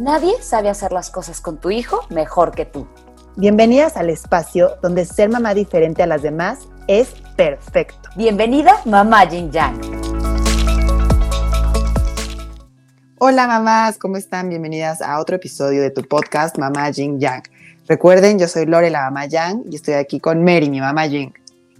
Nadie sabe hacer las cosas con tu hijo mejor que tú. Bienvenidas al espacio donde ser mamá diferente a las demás es perfecto. Bienvenida, mamá Yin Yang. Hola mamás, ¿cómo están? Bienvenidas a otro episodio de tu podcast Mamá Yin Yang. Recuerden, yo soy Lore, la mamá Yang, y estoy aquí con Mary, mi mamá Yin.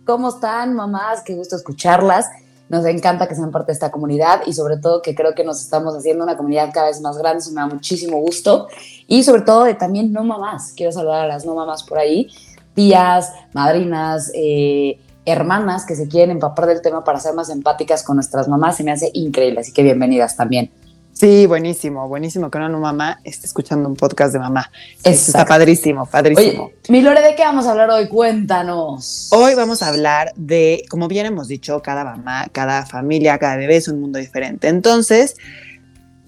¿Cómo están, mamás? Qué gusto escucharlas. Nos encanta que sean parte de esta comunidad y sobre todo que creo que nos estamos haciendo una comunidad cada vez más grande, eso me da muchísimo gusto. Y sobre todo de también no mamás. Quiero saludar a las no mamás por ahí, tías, madrinas, eh, hermanas que se quieren empapar del tema para ser más empáticas con nuestras mamás. Se me hace increíble, así que bienvenidas también. Sí, buenísimo, buenísimo que una no mamá esté escuchando un podcast de mamá. Eso está padrísimo, padrísimo. Oye, mi Lore, ¿de qué vamos a hablar hoy? Cuéntanos. Hoy vamos a hablar de, como bien hemos dicho, cada mamá, cada familia, cada bebé es un mundo diferente. Entonces,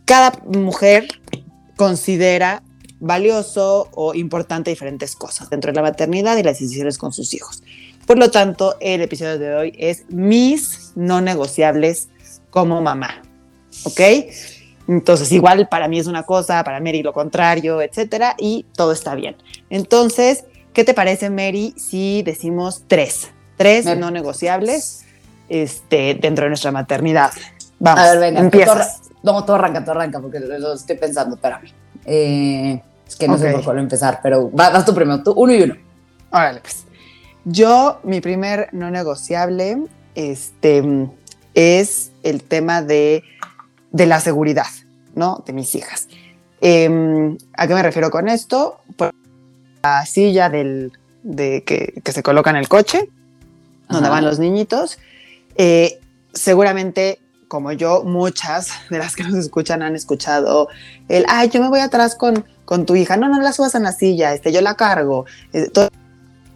cada mujer considera valioso o importante diferentes cosas dentro de la maternidad y las decisiones con sus hijos. Por lo tanto, el episodio de hoy es mis no negociables como mamá. ¿Ok? Entonces, igual para mí es una cosa, para Mary lo contrario, etcétera, y todo está bien. Entonces, ¿qué te parece, Mary, si decimos tres? Tres Me- no negociables este, dentro de nuestra maternidad. Vamos, A ver, venga. empiezas. Arra- no, tú arranca, tú arranca, porque lo, estoy pensando, espérame. Eh, es que no sé Ok. por cuál empezar, pero va- vas tú primero, tú, uno y uno. Órale, pues. Yo, mi primer no negociable este, es el tema de, de la seguridad, ¿no? De mis hijas. Em, ¿A qué me refiero con esto? Pues la silla del, de, que, que se coloca en el coche, donde Ajá. van los niñitos. Eh, seguramente, como yo, muchas de las que nos escuchan han escuchado el, ay, yo me voy atrás con, con tu hija. No, no la subas en la silla, este, yo la cargo. Eh,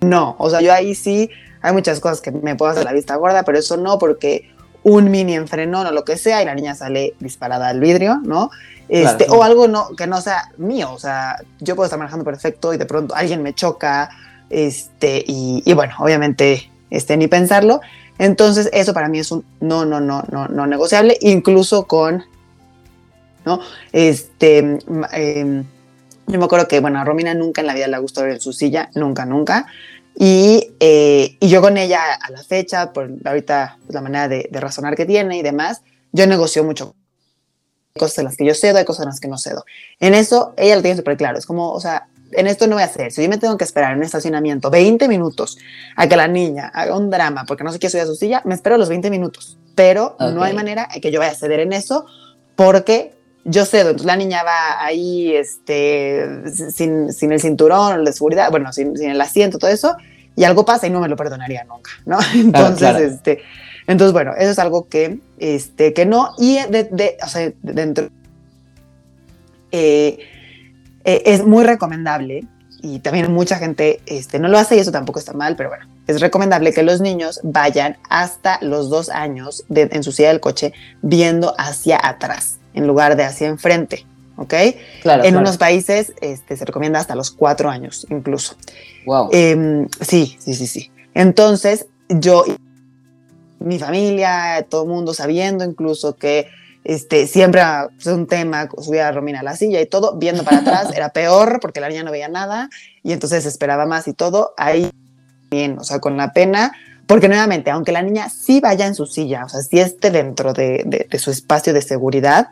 no, o sea, yo ahí sí, hay muchas cosas que me puedo hacer la vista gorda, pero eso no, porque un mini enfrenón o lo que sea y la niña sale disparada al vidrio, ¿no? Este, Claro. O algo no, que no sea mío, o sea, yo puedo estar manejando perfecto y de pronto alguien me choca, este, y, y bueno, obviamente, este, ni pensarlo. Entonces, eso para mí es un no, no, no, no, no negociable, incluso con, ¿no? Este, mm, em, yo me acuerdo que, bueno, a Romina nunca en la vida le gustó ver en su silla, nunca, nunca. Y, eh, y yo con ella a la fecha, por ahorita pues, la manera de, de razonar que tiene y demás, yo negocio mucho. Hay cosas en las que yo cedo, hay cosas en las que no cedo. En eso, ella lo tiene súper claro. Es como, o sea, en esto no voy a hacer. Si yo me tengo que esperar en un estacionamiento 20 minutos a que la niña haga un drama porque no se quiere subir a su silla, me espero los 20 minutos. Pero no hay manera en que yo vaya a ceder en eso porque yo cedo. Entonces la niña va ahí este, sin, sin el cinturón de seguridad, bueno, sin, sin el asiento, todo eso, y algo pasa y no me lo perdonaría nunca, ¿no? Entonces, claro. este, entonces bueno, eso es algo que, este, que no, y de, de- o sea, de- dentro, eh, eh, es muy recomendable, y también mucha gente este, no lo hace y eso tampoco está mal, pero bueno, es recomendable que los niños vayan hasta los dos años de- en su silla del coche viendo hacia atrás en lugar de hacia enfrente, ¿ok? Claro. en claro. unos países este, se recomienda hasta los cuatro años incluso. Wow. Em, sí, sí, sí, sí. Entonces, yo, mi familia, todo el mundo sabiendo incluso que este, siempre es un tema subir a Romina a la silla y todo, viendo para atrás era peor porque la niña no veía nada y entonces esperaba más y todo. Ahí bien, o sea, con la pena, porque nuevamente, aunque la niña sí vaya en su silla, o sea, sí esté dentro de, de- de su espacio de seguridad,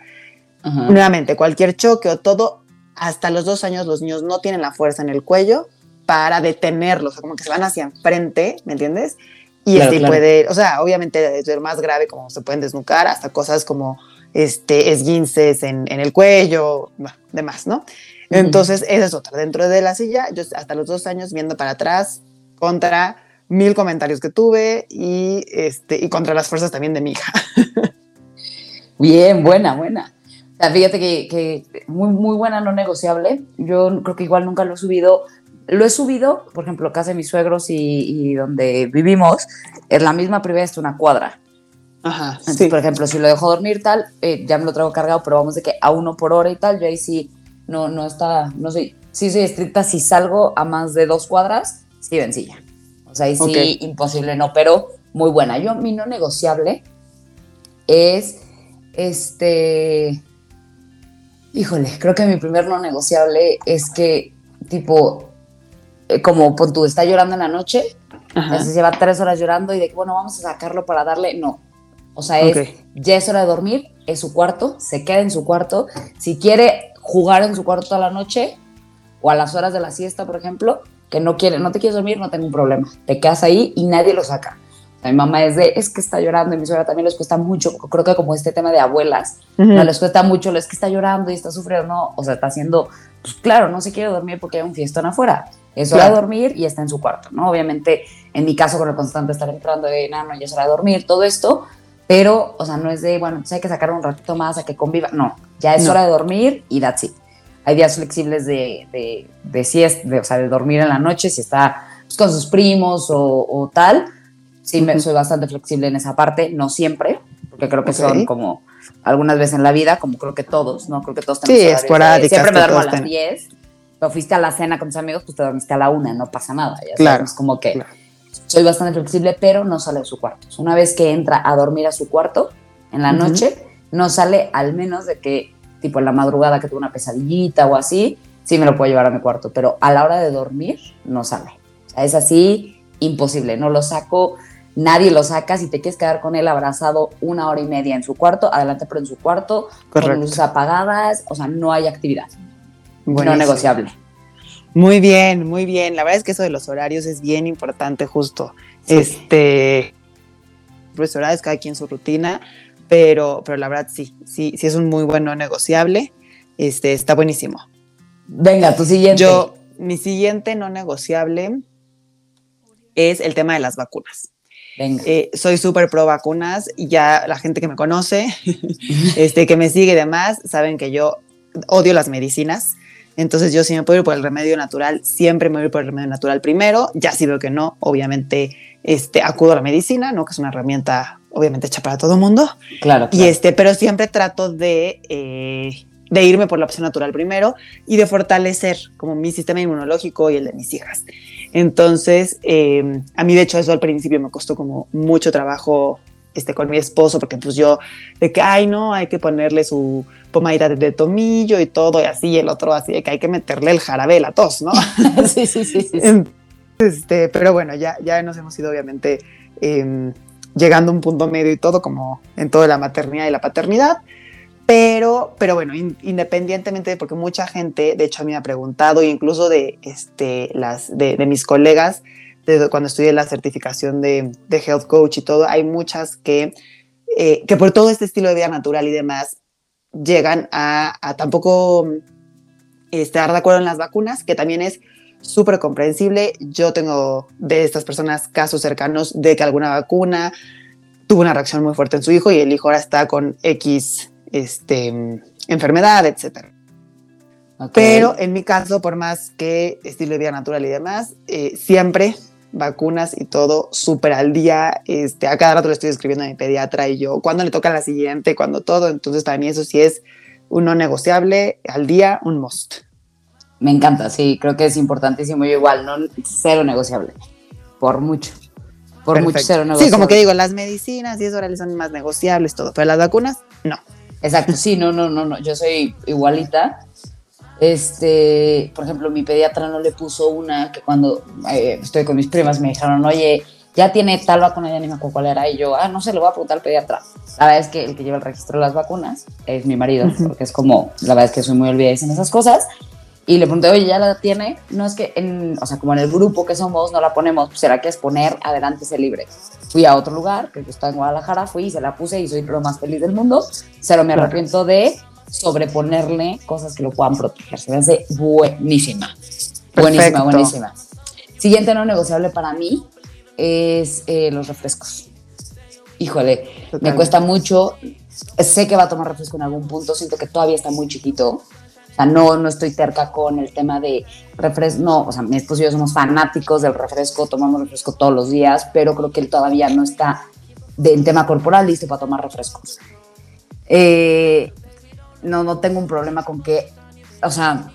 Ajá. nuevamente, cualquier choque o todo, hasta los dos años los niños no tienen la fuerza en el cuello para detenerlos, o sea, como que se van hacia enfrente, ¿me entiendes? Y Claro, este claro. puede, o sea, obviamente es ser más grave como se pueden desnucar, hasta cosas como este, esguinces en, en el cuello, bueno, demás, ¿no? Entonces, esa es otra. Dentro de la silla, yo hasta los dos años viendo para atrás contra mil comentarios que tuve y, este, y contra las fuerzas también de mi hija. Bien, buena, buena. Fíjate que, muy, muy buena, no negociable. Yo creo que igual nunca lo he subido. Lo he subido, por ejemplo, casa de mis suegros y, donde vivimos, es la misma privada, es una cuadra. Ajá. Por ejemplo, si lo dejo dormir tal, eh, ya me lo traigo cargado, pero vamos de que a uno por hora y tal, yo ahí sí no, no está, no soy, sí soy estricta si salgo a más de dos cuadras, sí vencilla. O sea, ahí sí imposible no, pero muy buena. Yo, mi no negociable es este. Híjole, creo que mi primer no negociable es que, tipo, eh, como pon tú, está llorando en la noche, se lleva tres horas llorando y de que, bueno, vamos a sacarlo para darle. No. O sea, es, ya es hora de dormir, es su cuarto, se queda en su cuarto. Si quiere jugar en su cuarto toda la noche o a las horas de la siesta, por ejemplo, que no quiere, no te quieres dormir, no tengo un problema. Te quedas ahí y nadie lo saca. Mi mamá es de, es que está llorando, y mi suegra también les cuesta mucho, creo que como este tema de abuelas, no les cuesta mucho, es que está llorando y está sufriendo, no, o sea, está haciendo, pues claro, no se quiere dormir porque hay un fiestón afuera, es hora de dormir y está en su cuarto, ¿no? Obviamente, en mi caso, con el constante estar entrando de, no, no, ya es hora de dormir, todo esto, pero, o sea, no es de, bueno, pues hay que sacar un ratito más a que conviva, no, ya es hora de dormir y that's it. Hay días flexibles de, de, de siesta, de, o sea, de dormir en la noche, si está pues, con sus primos o, o tal, Sí, soy bastante flexible en esa parte, no siempre, porque creo que son como algunas veces en la vida, como creo que todos, ¿no? Creo que todos tenemos. Sí, esporádicas. Siempre me duermo a las 10, pero fuiste a la cena con tus amigos, pues te dormiste a la una, no pasa nada. Ya claro. Es como que soy bastante flexible, pero no sale de su cuarto. Una vez que entra a dormir a su cuarto en la noche, no sale al menos de que, tipo en la madrugada que tuvo una pesadillita o así, sí me lo puedo llevar a mi cuarto, pero a la hora de dormir no sale. O sea, es así imposible, no lo saco nadie lo saca. Si te quieres quedar con él abrazado una hora y media en su cuarto, adelante, pero en su cuarto, con luces apagadas, o sea, no hay actividad. No negociable. Muy bien, muy bien. La verdad es que eso de los horarios es bien importante, justo. Este, pues horarios, cada quien su rutina, pero, pero la verdad sí, sí, sí es un muy bueno negociable. Este, está buenísimo. Venga, tu siguiente. Yo, mi siguiente no negociable es el tema de las vacunas. Eh, soy súper pro vacunas y ya la gente que me conoce, este, que me sigue y demás, saben que yo odio las medicinas. Entonces yo si me puedo ir por el remedio natural, siempre me voy por el remedio natural primero. Ya si veo que no, obviamente este, acudo a la medicina, ¿no? que es una herramienta obviamente hecha para todo el mundo. Claro, Y este, pero siempre trato de, eh, de irme por la opción natural primero y de fortalecer como mi sistema inmunológico y el de mis hijas. Entonces, eh, a mí de hecho eso al principio me costó como mucho trabajo este, con mi esposo, porque pues yo, de que, ay, no, hay que ponerle su pomadita de tomillo y todo, y así, y el otro así, de que hay que meterle el jarabe a la tos, ¿no? sí, sí, sí, sí. Este, pero bueno, ya, ya nos hemos ido obviamente em, llegando a un punto medio y todo, como en toda la maternidad y la paternidad. Pero, pero bueno, independientemente de, porque mucha gente, de hecho a mí me ha preguntado, incluso de, este, las, de, mis colegas, cuando estudié la certificación de, de Health Coach y todo, hay muchas que, eh, que por todo este estilo de vida natural y demás, llegan a tampoco estar de acuerdo en las vacunas, que también es súper comprensible. Yo tengo de estas personas casos cercanos de que alguna vacuna tuvo una reacción muy fuerte en su hijo y el hijo ahora está con X este, enfermedad, etc. Pero en mi caso, por más que estilo de vida natural y demás, eh, siempre vacunas y todo súper al día. Este, a cada rato le estoy escribiendo a mi pediatra y yo, cuando le toca la siguiente? cuando todo? Entonces, para mí eso sí es un no negociable, al día, un must. Me encanta, sí, creo que es importantísimo. Yo igual, no cero negociable, por mucho. Por mucho cero negociable. Sí, como que digo, las medicinas y eso ahora son más negociables, todo, pero las vacunas, no. Exacto, sí, no, no, no, no, yo soy igualita. Este, por ejemplo, mi pediatra no le puso una que cuando eh, estoy con mis primas me dijeron, oye, ya tiene tal vacuna, ya ni me acuerdo cuál era. Y yo, ah, no se lo voy a preguntar al pediatra. La verdad es que el que lleva el registro de las vacunas es mi marido, porque es como, la verdad es que soy muy olvidadiza en esas cosas. Y le pregunté, oye, ¿ya la tiene? No es que, en, o sea, como en el grupo que somos, no la ponemos, pues, ¿será que es poner adelante se libre? Fui a otro lugar, que está en Guadalajara, fui y se la puse y soy lo más feliz del mundo. Cero me arrepiento de sobreponerle cosas que lo puedan proteger. Se me hace buenísima. Buenísima, buenísima. Siguiente no negociable para mí es eh, los refrescos. Híjole, me cuesta mucho sé que va a tomar refresco en algún punto, siento que todavía está muy chiquito. Sea, no, no estoy terca con el tema de refresco, no, o sea, mi esposo y yo somos fanáticos del refresco, tomamos refresco todos los días, pero creo que él todavía no está en tema corporal listo para tomar refrescos. Eh, no, no tengo un problema con que, o sea,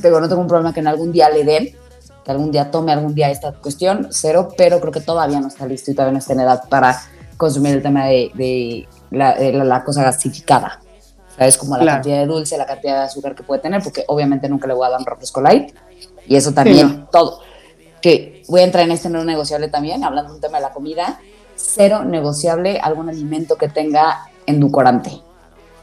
pero no tengo un problema que en algún día le den, que algún día tome algún día esta cuestión, cero, pero creo que todavía no está listo y todavía no está en edad para consumir el tema de, la, cosa gasificada. ¿Sabes? Como la cantidad de dulce, la cantidad de azúcar que puede tener, porque obviamente nunca le voy a dar un refresco light. Y eso también, todo. Que voy a entrar en este no negociable también, hablando de un tema de la comida. Cero negociable algún alimento que tenga endulcorante.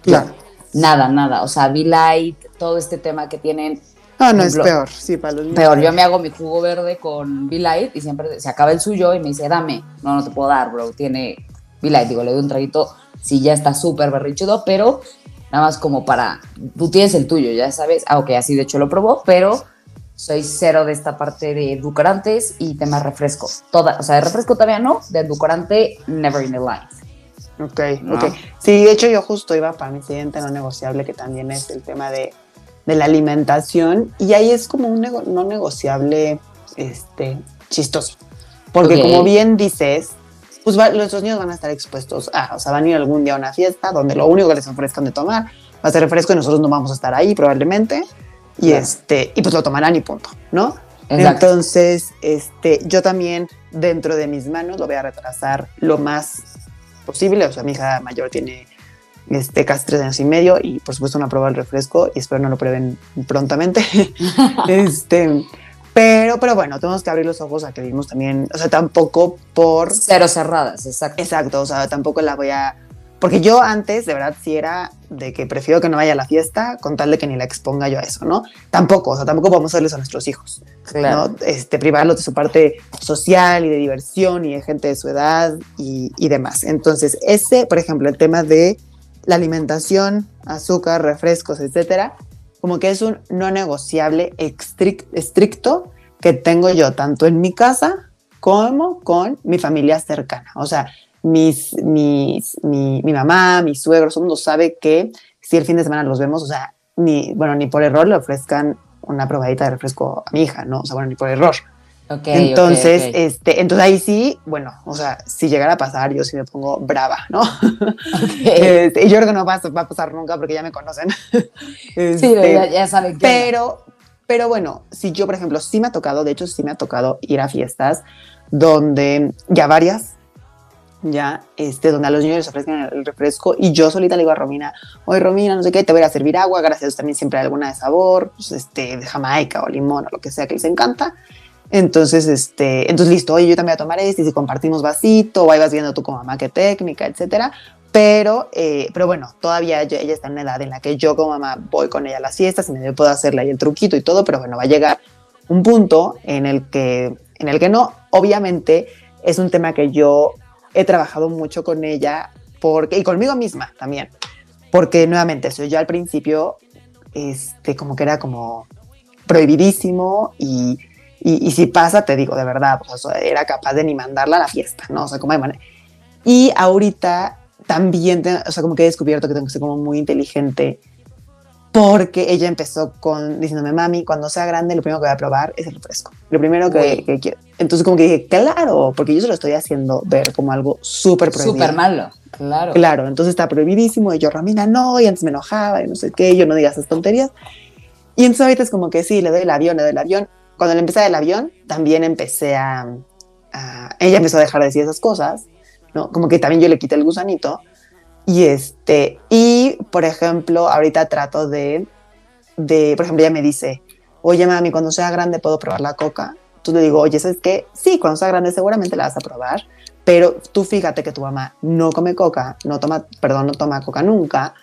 Claro. Nada, nada. O sea, V-Light, todo este tema que tienen Ah, no, es peor, sí, para los niños. Peor, yo me hago mi jugo verde con V-Light y siempre se acaba el suyo y me dice, dame. No, no te puedo dar, bro, tiene V-Light. Digo, le doy un traguito, sí, ya está súper berrichudo, pero nada más como para, tú tienes el tuyo, ya sabes. Ah, ok, así de hecho lo probó, pero soy cero de esta parte de edulcorantes y tema refresco. Toda, o sea, de refresco todavía no, de edulcorante, never in the life. Ok, ok. Sí, de hecho yo justo iba para mi siguiente no negociable, que también es el tema de de la alimentación y ahí es como un no negociable este, chistoso. Porque como bien dices, pues nuestros niños van a estar expuestos a, o sea, van a ir algún día a una fiesta donde lo único que les ofrezcan de tomar va a ser refresco y nosotros no vamos a estar ahí probablemente. Y este, y pues lo tomarán y punto, ¿no? Entonces, este, yo también dentro de mis manos lo voy a retrasar lo más posible. O sea, mi hija mayor tiene este, casi tres años y medio y por supuesto no prueba el refresco y espero no lo prueben prontamente. este, pero, pero bueno, tenemos que abrir los ojos a que vivimos también, o sea, tampoco por... Cero cerradas, exacto. Exacto, o sea, tampoco la voy a... Porque yo antes, de verdad, sí era de que prefiero que no vaya a la fiesta con tal de que ni la exponga yo a eso, ¿no? Tampoco, o sea, tampoco a hacerles a nuestros hijos, claro. ¿no? Este, privarlos de su parte social y de diversión y de gente de su edad y, y demás. Entonces, ese, por ejemplo, el tema de la alimentación, azúcar, refrescos, etcétera, como que es un no negociable estricto que tengo yo tanto en mi casa como con mi familia cercana. O sea, mis, mis, mi, mi mamá, mis suegros, todo mundo sabe que si el fin de semana los vemos, o sea, ni, bueno, ni por error le ofrezcan una probadita de refresco a mi hija, ¿no? O sea, bueno, ni por error entonces, este, entonces ahí sí, bueno, o sea, si llegara a pasar, yo sí me pongo brava, ¿no? Este, y yo creo que no va a, va a, pasar nunca porque ya me conocen. sí, ya, ya, saben que. Pero, pero bueno, si yo, por ejemplo, sí me ha tocado, de hecho, sí me ha tocado ir a fiestas donde ya varias, ya, este, donde a los niños les ofrecen el refresco y yo solita le digo a Romina, oye Romina, no sé qué, te voy a servir agua, gracias también siempre hay alguna de sabor, pues, este, de Jamaica o limón o lo que sea que les encanta. Entonces, este, entonces listo, oye, yo también voy a tomar este y si compartimos vasito, o ahí vas viendo tú como mamá qué técnica, etcétera. Pero, eh, pero bueno, todavía ella está en una edad en la que yo como mamá voy con ella a las fiestas y me puedo hacerle ahí el truquito y todo, pero bueno, va a llegar un punto en el que, en el que no. Obviamente es un tema que yo he trabajado mucho con ella porque, y conmigo misma también, porque nuevamente, eso yo al principio, este, como que era como prohibidísimo y y, si pasa, te digo, de verdad, pues, era capaz de ni mandarla a la fiesta, ¿no? O sea, como de manera. Y ahorita también, o sea, como que he descubierto que tengo que ser como muy inteligente porque ella empezó con diciéndome, mami, cuando sea grande, lo primero que voy a probar es el refresco. Lo primero que, quiero. Entonces, como que dije, claro, porque yo se lo estoy haciendo ver como algo súper prohibido. Súper malo, claro. Claro, entonces está prohibidísimo. Y yo, Ramina, no, y antes me enojaba y no sé qué, yo no digas esas tonterías. Y entonces ahorita es como que sí, le doy el avión, le doy el avión cuando le empecé del avión, también empecé a, Ella empezó a dejar de decir esas cosas, ¿no? Como que también yo le quité el gusanito. Y este, y por ejemplo, ahorita trato de, de, por ejemplo, ella me dice, oye mami, cuando sea grande puedo probar la coca. Tú le digo, oye, ¿sabes qué? Sí, cuando sea grande seguramente la vas a probar, pero tú fíjate que tu mamá no come coca, no toma, perdón, no toma coca nunca,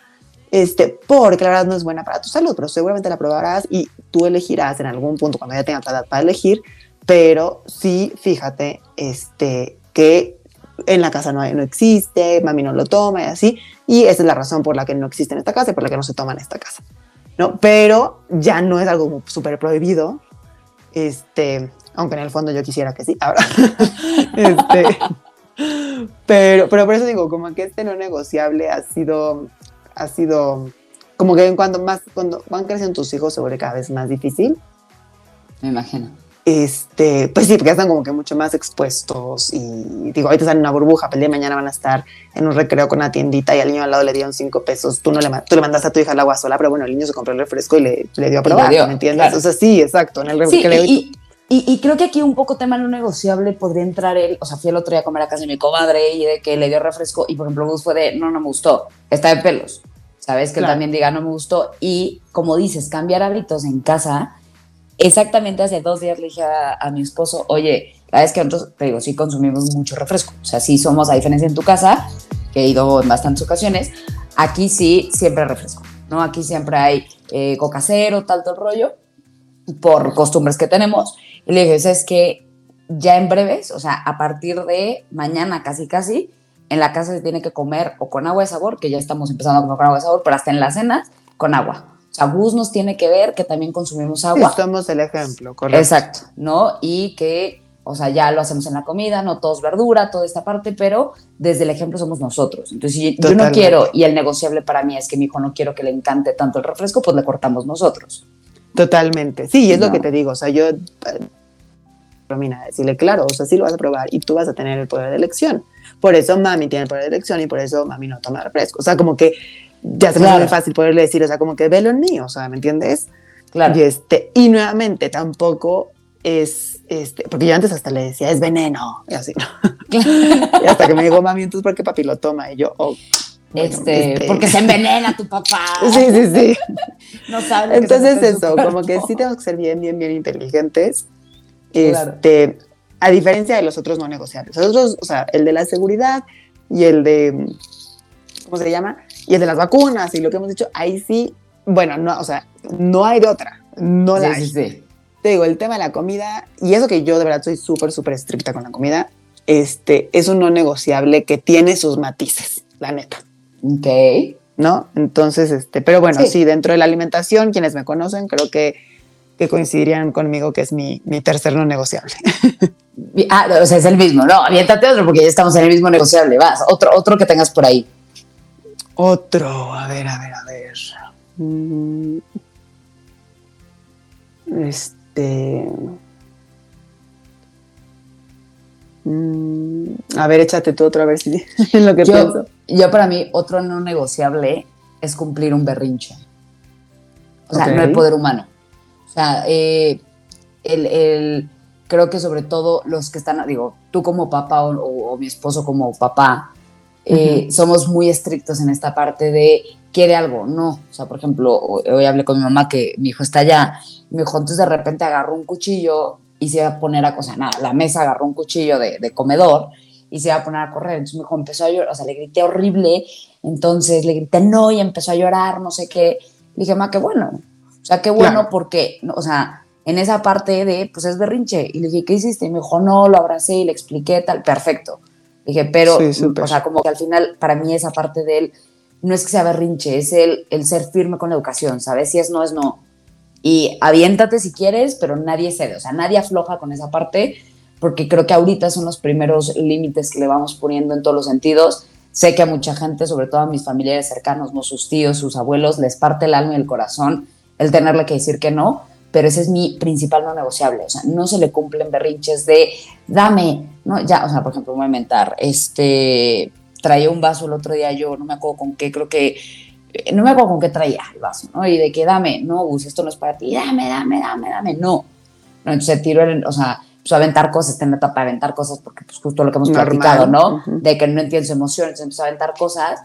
este, porque la verdad no es buena para tu salud, pero seguramente la probarás y tú elegirás en algún punto cuando ya tengas la edad para elegir, pero sí, fíjate, este, que en la casa no, no existe, mami no lo toma y así, y esa es la razón por la que no existe en esta casa y por la que no se toma en esta casa, ¿no? Pero ya no es algo súper prohibido, este, aunque en el fondo yo quisiera que sí, ahora, este, Pero, pero por eso digo, como que este no negociable ha sido, ha sido, como que cuando más, cuando van creciendo tus hijos se vuelve cada vez más difícil. Me imagino. Este, pues sí, porque están como que mucho más expuestos y digo, ahorita están en una burbuja, pero el día de mañana van a estar en un recreo con una tiendita y al niño al lado le dieron cinco pesos, tú no le, tú le mandaste a tu hija el agua sola, pero bueno, el niño se compró el refresco y le, le dio a probar, ¿me entiendes? O sea, sí, exacto, en el recreo. Y, y, creo que aquí un poco tema no negociable podría entrar él, o sea, fui el otro día a comer a casa de mi comadre y de que le dio refresco y por ejemplo Gus fue de, no, no me gustó, está de pelos, ¿sabes? Que él también diga, no me gustó y como dices, cambiar hábitos en casa exactamente hace dos días le dije a, mi esposo, oye, la vez que nosotros, te digo, sí consumimos mucho refresco. O sea, sí somos, a diferencia en tu casa, que he ido en bastantes ocasiones, aquí sí siempre refresco, ¿no? Aquí siempre hay eh, coca cero, tal, todo el rollo, por costumbres que tenemos. Y le dije, es que ya en breves, o sea, a partir de mañana casi casi, en la casa se tiene que comer o con agua de sabor, que ya estamos empezando a comer con agua de sabor, pero hasta en la cena con agua Bus nos tiene que ver que también consumimos agua. somos el ejemplo, correcto. Exacto, ¿no? Y que, o sea, ya lo hacemos en la comida, no todos verdura, toda esta parte, pero desde el ejemplo somos nosotros. Entonces, si yo no quiero, y el negociable para mí es que mi hijo no quiero que le encante tanto el refresco, pues le cortamos nosotros. Totalmente. Sí, es lo que te digo. O sea, yo, mira, decirle, claro, o sea, sí lo vas a probar y tú vas a tener el poder de elección. Por eso mami tiene el poder de elección y por eso mami no toma refresco. O sea, como que ya se me hace muy fácil poderle decir, o sea, como que velo en mí, o sea, ¿me entiendes? Claro. Y, este, y nuevamente tampoco es, este, porque yo antes hasta le decía, es veneno, y así, ¿no? y hasta que me dijo, mami, entonces, ¿por qué papi lo toma? Y yo, oh, este, este, porque se envenena tu papá. Sí, sí, sí. no sabes. Entonces eso, como que sí tenemos que ser bien, bien, bien inteligentes. Este, a diferencia de los otros no negociables. Los otros, o sea, el de la seguridad y el de, ¿cómo se llama? Y el de las vacunas y lo que hemos dicho, ahí sí, bueno, no, o sea, no hay de otra, no la hay. Te digo, el tema de la comida, y eso que yo de verdad soy súper, súper estricta con la comida, este, es un no negociable que tiene sus matices, la neta. Ok. ¿No? Entonces, este, pero bueno, sí. dentro de la alimentación, quienes me conocen, creo que, que coincidirían conmigo que es mi, mi tercer no negociable. ah, o sea, es el mismo, no, aviéntate otro porque ya estamos en el mismo negociable, vas, otro, otro que tengas por ahí. Otro, a ver, a ver, a ver. Mm. Este. Mm. A ver, échate tú otro a ver si es lo que yo, pienso. Yo, para mí, otro no negociable es cumplir un berrinche. O sea, no el poder humano. O sea, eh, el, creo que sobre todo los que están, digo, tú como papá o mi esposo como papá, eh, somos muy estrictos en esta parte de quiere algo, no. O sea, por ejemplo, hoy hablé con mi mamá que mi hijo está allá, me dijo, entonces de repente agarró un cuchillo y se iba a poner a, o sea, nada, la mesa agarró un cuchillo de, de, comedor y se iba a poner a correr. Entonces mi hijo empezó a llorar, o sea, le grité horrible, entonces le grité no y empezó a llorar, no sé qué. Le dije, ma, qué bueno. O sea, qué bueno porque, o sea, en esa parte de, pues es berrinche. Y le dije, ¿qué hiciste? Y me dijo, no, lo abracé y le expliqué tal, perfecto. Dije, pero, o sea, como que al final, para mí esa parte de él, no es que sea berrinche, es el, el ser firme con la educación, ¿sabes? Si es no, es no. Y aviéntate si quieres, pero nadie cede, o sea, nadie afloja con esa parte, porque creo que ahorita son los primeros límites que le vamos poniendo en todos los sentidos. Sé que a mucha gente, sobre todo a mis familiares cercanos, no sus tíos, sus abuelos, les parte el alma y el corazón el tenerle que decir que no, pero ese es mi principal no negociable. O sea, no se le cumplen berrinches de dame, ¿no? Ya, o sea, por ejemplo, voy a inventar, este, traía un vaso el otro día yo, no me acuerdo con qué, creo que, eh, no me acuerdo con qué traía el vaso, ¿no? Y de que dame, no, Gus, esto no es para ti, dame, dame, dame, dame, no. no entonces tiró, el, o sea, pues aventar cosas, está en la etapa de aventar cosas, porque pues justo lo que hemos platicado, ¿no? De que no entiende su emoción, entonces empezó a aventar cosas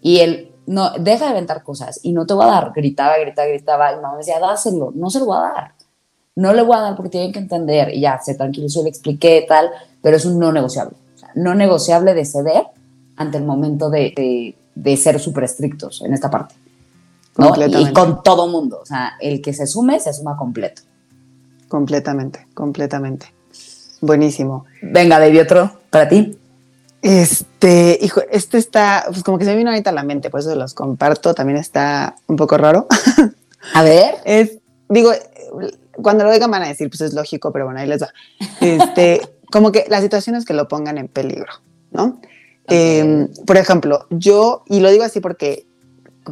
y él no, deja de aventar cosas y no te voy a dar. Gritaba, gritaba, gritaba. Y mamá me decía, dáselo, no se lo voy a dar. No le voy a dar porque tienen que entender. Y ya, se tranquilizó, le expliqué tal, pero es un no negociable. O sea, no negociable de ceder ante el momento de, de, ser súper estrictos en esta parte. ¿no? Y con todo mundo. O sea, el que se sume, se suma completo. Completamente, completamente. Buenísimo. Venga, David, otro para ti. Este, hijo, este está, pues como que se me vino ahorita a la mente, por eso los comparto, también está un poco raro. A ver. Es, digo, cuando lo digan van a decir, pues es lógico, pero bueno, ahí les va. Este, como que las situaciones que lo pongan en peligro, ¿no? Em, por ejemplo, yo, y lo digo así porque,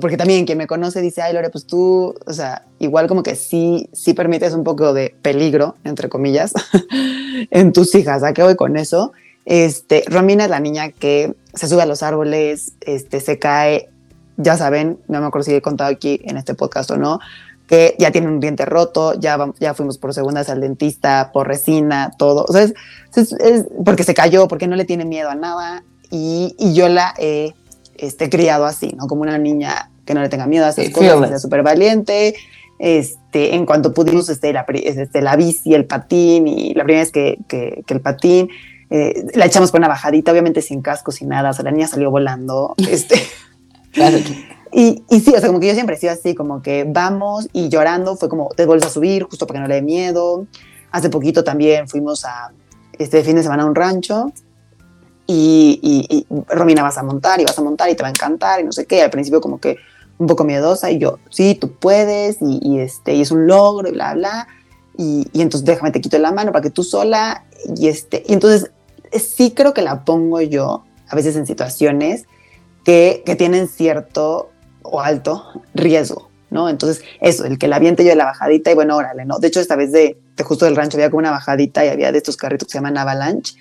porque también quien me conoce dice, ay Lore, pues tú, o sea, igual como que sí, sí permites un poco de peligro, entre comillas, en tus hijas, ¿a qué voy con eso? Este, Romina es la niña que se sube a los árboles, este, se cae, ya saben, no me acuerdo si he contado aquí en este podcast o no, que ya tiene un diente roto, ya, ya fuimos por segundas al dentista, por resina, todo. O sea, es, porque se cayó, porque no le tiene miedo a nada. Y, y yo la he este, criado así, ¿no? Como una niña que no le tenga miedo a esas cosas, que sea súper valiente. Este, en cuanto pudimos, este, la, este, la bici, el patín, y la primera vez que, que, el patín, eh, la echamos por una bajadita, obviamente sin casco, sin nada, o sea, la niña salió volando. Este, claro. Y, y, sí, o sea, como que yo siempre he sido así, como que vamos y llorando, fue como te vuelves a subir justo porque no le dé miedo. Hace poquito también fuimos a, este fin de semana a un rancho y, y, Romina vas a montar y vas a montar y te va a encantar y no sé qué. Al principio como que un poco miedosa y yo, sí, tú puedes y, este, y es un logro y bla, bla. Y, y, entonces déjame, te quito la mano para que tú sola y este, y entonces sí creo que la pongo yo a veces en situaciones que, que tienen cierto o alto riesgo, ¿no? Entonces, eso, el que la aviente yo de la bajadita y bueno, órale, ¿no? De hecho, esta vez de, justo del rancho había como una bajadita y había de estos carritos que se llaman avalanche.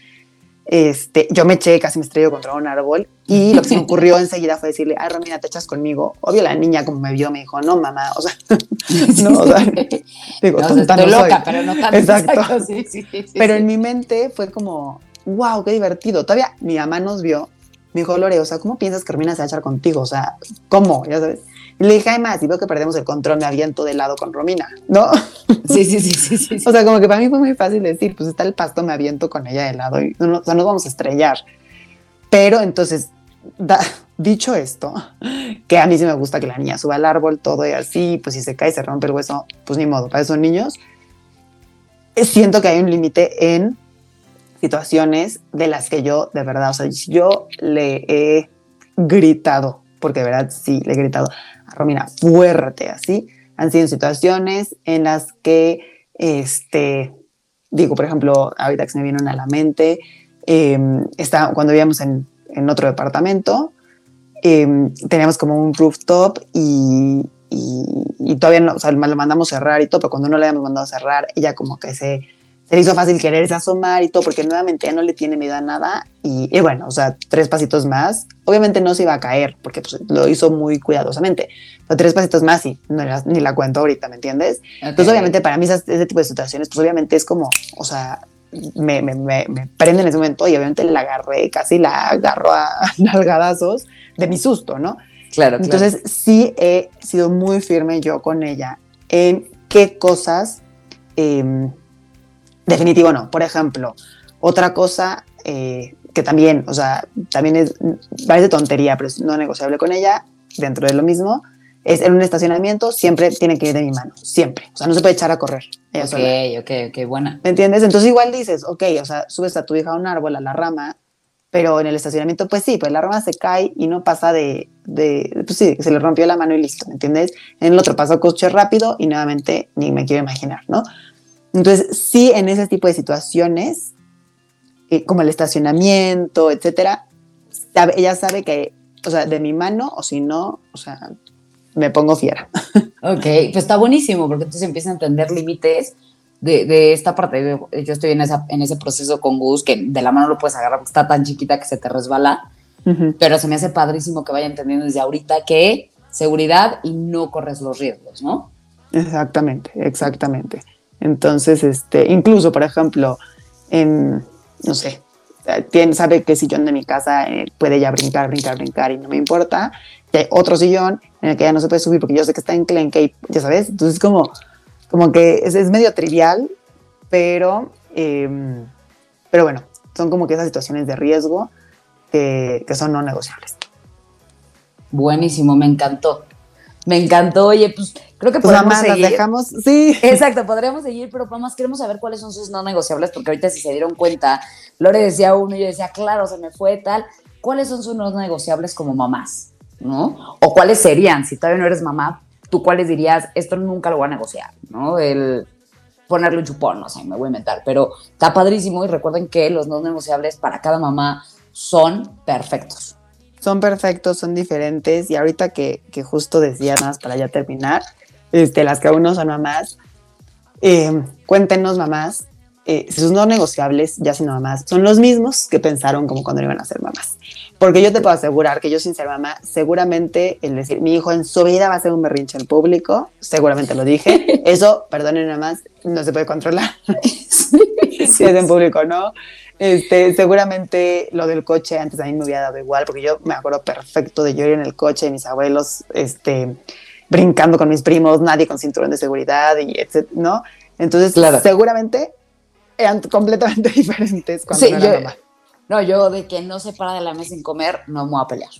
Este, yo me eché, casi me estrellé contra un árbol y lo que se me ocurrió enseguida fue decirle, ay, Romina, te echas conmigo. Obvio, la niña como me vio me dijo, no, mamá, o sea, no, o sea, digo, no, estoy loca, pero no tanto. Exacto. Sí, sí, sí, pero en mi mente fue como, wow, qué divertido. Todavía mi mamá nos vio me dijo, Lore, o sea, ¿cómo piensas que Romina se va a echar contigo? O sea, ¿cómo? Ya sabes. Le dije, además, si veo que perdemos el control, me aviento de lado con Romina, ¿no? Sí, sí, sí, sí, sí, O sea, como que para mí fue muy fácil decir, pues está el pasto, me aviento con ella de lado y no, o sea, nos vamos a estrellar. Pero entonces, dicho esto, que a mí sí me gusta que la niña suba al árbol, todo y así, pues si se cae, se rompe el hueso, pues ni modo, para esos niños. Siento que hay un límite en situaciones de las que yo, de verdad, o sea, yo le he gritado, porque de verdad sí, le he gritado a Romina fuerte, así. Han sido situaciones en las que, este, digo, por ejemplo, ahorita que se me vienen a la mente, em, está, cuando vivíamos en, en otro departamento, em, teníamos como un rooftop y, y, todavía no, o sea, lo mandamos cerrar y todo, pero cuando no le habíamos mandado cerrar, ella como que se se le hizo fácil quererse asomar y todo, porque nuevamente ya no le tiene miedo a nada. Y, bueno, o sea, tres pasitos más. Obviamente no se iba a caer, porque pues, lo hizo muy cuidadosamente. Pero tres pasitos más y no ni la cuento ahorita, ¿me entiendes? Entonces, obviamente, para mí ese tipo de situaciones, pues obviamente es como, o sea, me, me, me, me prende en ese momento y obviamente la agarré, casi la agarro a nalgadazos de mi susto, ¿no? Claro, Entonces, sí he sido muy firme yo con ella en qué cosas... Eh, Definitivo no. Por ejemplo, otra cosa eh, que también, o sea, también es, parece tontería, pero es no negociable con ella, dentro de lo mismo, es en un estacionamiento siempre tiene que ir de mi mano, siempre. O sea, no se puede echar a correr. ok, ok, ok, buena. ¿Me entiendes? Entonces igual dices, ok, o sea, subes a tu hija a un árbol, a la rama, pero en el estacionamiento, pues sí, pues la rama se cae y no pasa de, de pues sí, se le rompió la mano y listo, ¿me entiendes? En el otro pasa coche rápido y nuevamente ni me quiero imaginar, ¿no? Entonces, sí, en ese tipo de situaciones, eh, como el estacionamiento, etcétera, ella sabe que, o sea, de mi mano, o si no, o sea, me pongo fiera. Ok, pues está buenísimo, porque entonces empieza a entender límites de, esta parte. Yo estoy en, esa, en ese proceso con Gus, que de la mano lo puedes agarrar porque está tan chiquita que se te resbala, pero se me hace padrísimo que vaya entendiendo desde ahorita que seguridad y no corres los riesgos, ¿no? Exactamente, exactamente. Entonces, este, incluso, por ejemplo, en, no sé, tiene, sabe que sillón de mi casa eh, puede ya brincar, brincar, brincar y no me importa. Y hay otro sillón en el que ya no se puede subir porque yo sé que está en clenque y ya sabes. Entonces, como, como que es, es medio trivial, pero, em, pero bueno, son como que esas situaciones de riesgo que, que son no negociables. Buenísimo, me encantó. Me encantó. Oye, pues creo que pues podemos seguir. dejamos, sí. Exacto, podríamos seguir, pero más queremos saber cuáles son sus no negociables, porque ahorita si se dieron cuenta, Lore decía uno y yo decía, claro, se me fue tal. ¿Cuáles son sus no negociables como mamás? ¿No? O cuáles serían, si todavía no eres mamá, tú cuáles dirías, esto nunca lo voy a negociar, ¿no? El ponerle un chupón, no sé, me voy a inventar, pero está padrísimo y recuerden que los no negociables para cada mamá son perfectos. Son perfectos, son diferentes y ahorita que, que justo decía más para ya terminar, este, las que aún no son mamás, eh, cuéntenos mamás eh, sus no negociables, ya sin mamás, son los mismos que pensaron como cuando iban a ser mamás. Porque yo te puedo asegurar que yo sin ser mamá, seguramente el decir, mi hijo en su vida va a ser un berrinche en público, seguramente lo dije, eso, perdonen nada más, no se puede controlar. si es en público no. Este, seguramente lo del coche antes a mí me hubiera dado igual, porque yo me acuerdo perfecto de yo ir en el coche de mis abuelos, este, brincando con mis primos, nadie con cinturón de seguridad y etc., ¿no? Entonces, seguramente eran completamente diferentes cuando sí, era mamá. No, yo de que no se para de la mesa sin comer, no me voy a pelear.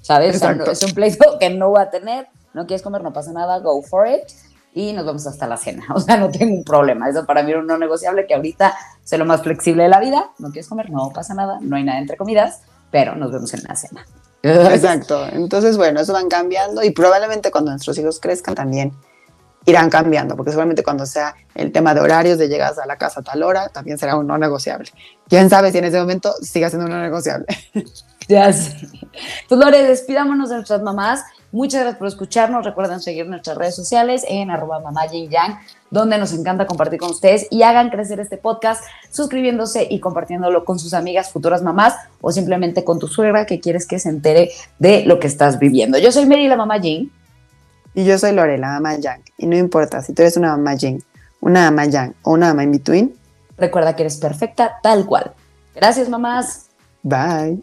¿Sabes? es un pleito que no voy a tener. No quieres comer, no pasa nada, go for it. Y nos vamos hasta la cena. O sea, no tengo un problema. Eso para mí era un no negociable que ahorita sé lo más flexible de la vida. No quieres comer, no pasa nada. No hay nada entre comidas, pero nos vemos en la cena. Exacto. Entonces, bueno, eso van cambiando y probablemente cuando nuestros hijos crezcan también irán cambiando, porque seguramente cuando sea el tema de horarios de llegadas a la casa a tal hora, también será un no negociable. Quién sabe si en ese momento siga siendo un no negociable. Ya sé. Pues Lore, despidámonos de nuestras mamás. Muchas gracias por escucharnos. Recuerden seguir nuestras redes sociales en arroba mamá Yang, donde nos encanta compartir con ustedes y hagan crecer este podcast suscribiéndose y compartiéndolo con sus amigas futuras mamás o simplemente con tu suegra que quieres que se entere de lo que estás viviendo. Yo soy Mary, la mamá Jane. Y yo soy Lore, la mamá Yang. Y no importa si tú eres una mamá Jane, una mamá Yang o una mamá in between. Recuerda que eres perfecta tal cual. Gracias, mamás. Bye.